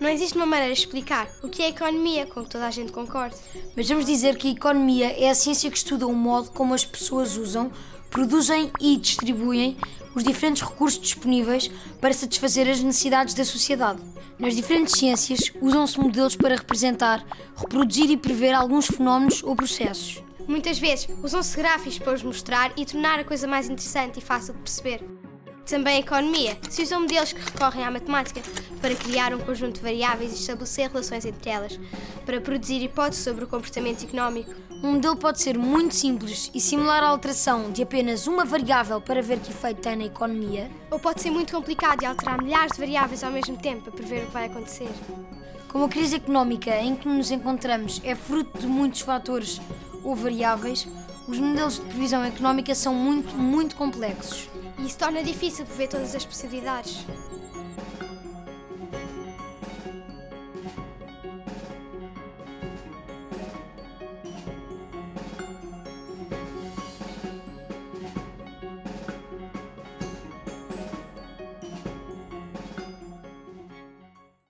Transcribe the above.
Não existe uma maneira de explicar o que é economia com que toda a gente concorde. Mas vamos dizer que a economia é a ciência que estuda o modo como as pessoas usam, produzem e distribuem os diferentes recursos disponíveis para satisfazer as necessidades da sociedade. Nas diferentes ciências, usam-se modelos para representar, reproduzir e prever alguns fenómenos ou processos. Muitas vezes usam-se gráficos para os mostrar e tornar a coisa mais interessante e fácil de perceber. Também a economia. Se usam modelos que recorrem à matemática para criar um conjunto de variáveis e estabelecer relações entre elas, para produzir hipóteses sobre o comportamento económico. Um modelo pode ser muito simples e simular a alteração de apenas uma variável para ver que efeito tem na economia, ou pode ser muito complicado e alterar milhares de variáveis ao mesmo tempo para prever o que vai acontecer. Como a crise económica em que nos encontramos é fruto de muitos fatores ou variáveis, os modelos de previsão económica são muito, muito complexos. E isso torna difícil prever todas as possibilidades.